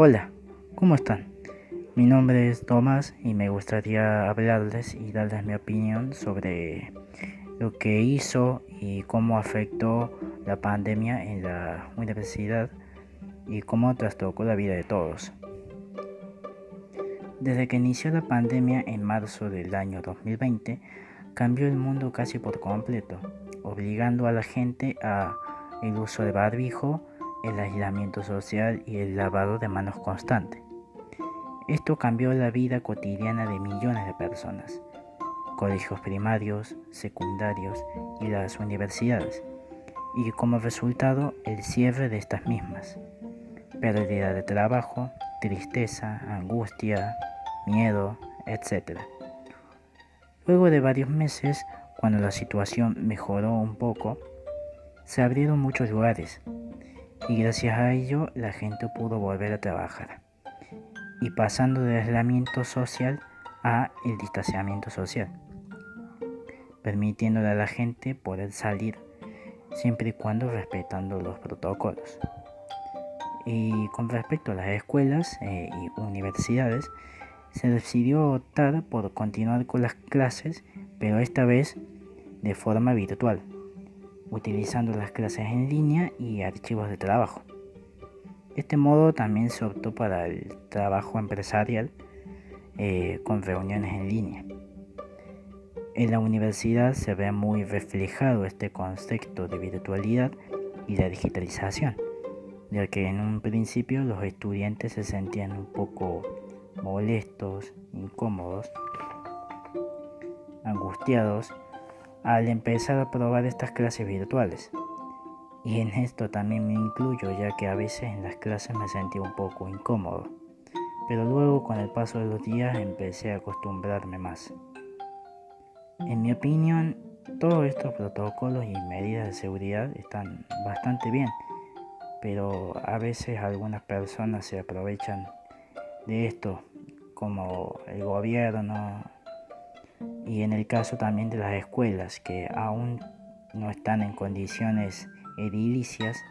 Hola, ¿cómo están? Mi nombre es Tomás y me gustaría hablarles y darles mi opinión sobre lo que hizo y cómo afectó la pandemia en la universidad y cómo trastocó la vida de todos. Desde que inició la pandemia en marzo del año 2020, cambió el mundo casi por completo, obligando a la gente a el uso de barbijo, el aislamiento social y el lavado de manos constante. Esto cambió la vida cotidiana de millones de personas, colegios primarios, secundarios y las universidades, y como resultado el cierre de estas mismas, pérdida de trabajo, tristeza, angustia, miedo, etc. Luego de varios meses, cuando la situación mejoró un poco, se abrieron muchos lugares y gracias a ello la gente pudo volver a trabajar. Y pasando del aislamiento social a el distanciamiento social, permitiéndole a la gente poder salir siempre y cuando respetando los protocolos. Y con respecto a las escuelas eh, y universidades, se decidió optar por continuar con las clases, pero esta vez de forma virtual utilizando las clases en línea y archivos de trabajo. Este modo también se optó para el trabajo empresarial eh, con reuniones en línea. En la universidad se ve muy reflejado este concepto de virtualidad y de digitalización, ya que en un principio los estudiantes se sentían un poco molestos, incómodos, angustiados al empezar a probar estas clases virtuales. Y en esto también me incluyo ya que a veces en las clases me sentía un poco incómodo. Pero luego con el paso de los días empecé a acostumbrarme más. En mi opinión, todos estos protocolos y medidas de seguridad están bastante bien, pero a veces algunas personas se aprovechan de esto, como el gobierno, y en el caso también de las escuelas que aún no están en condiciones edilicias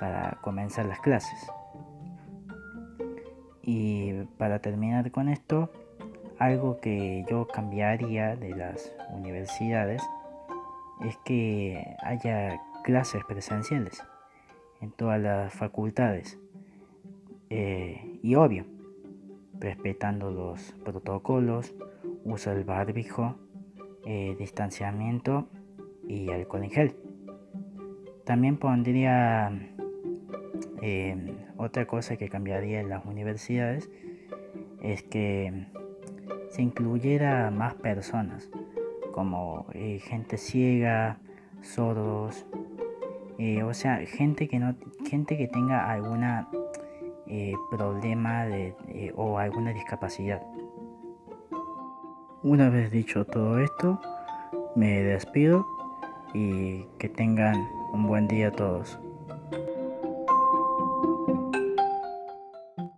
para comenzar las clases. Y para terminar con esto, algo que yo cambiaría de las universidades es que haya clases presenciales en todas las facultades. Eh, y obvio, respetando los protocolos, uso del barbijo, eh, distanciamiento y alcohol en gel. También pondría eh, otra cosa que cambiaría en las universidades es que se incluyera más personas como eh, gente ciega, sordos, o sea, gente que no, gente que tenga alguna problema de, o alguna discapacidad. Una vez dicho todo esto, me despido y que tengan un buen día todos.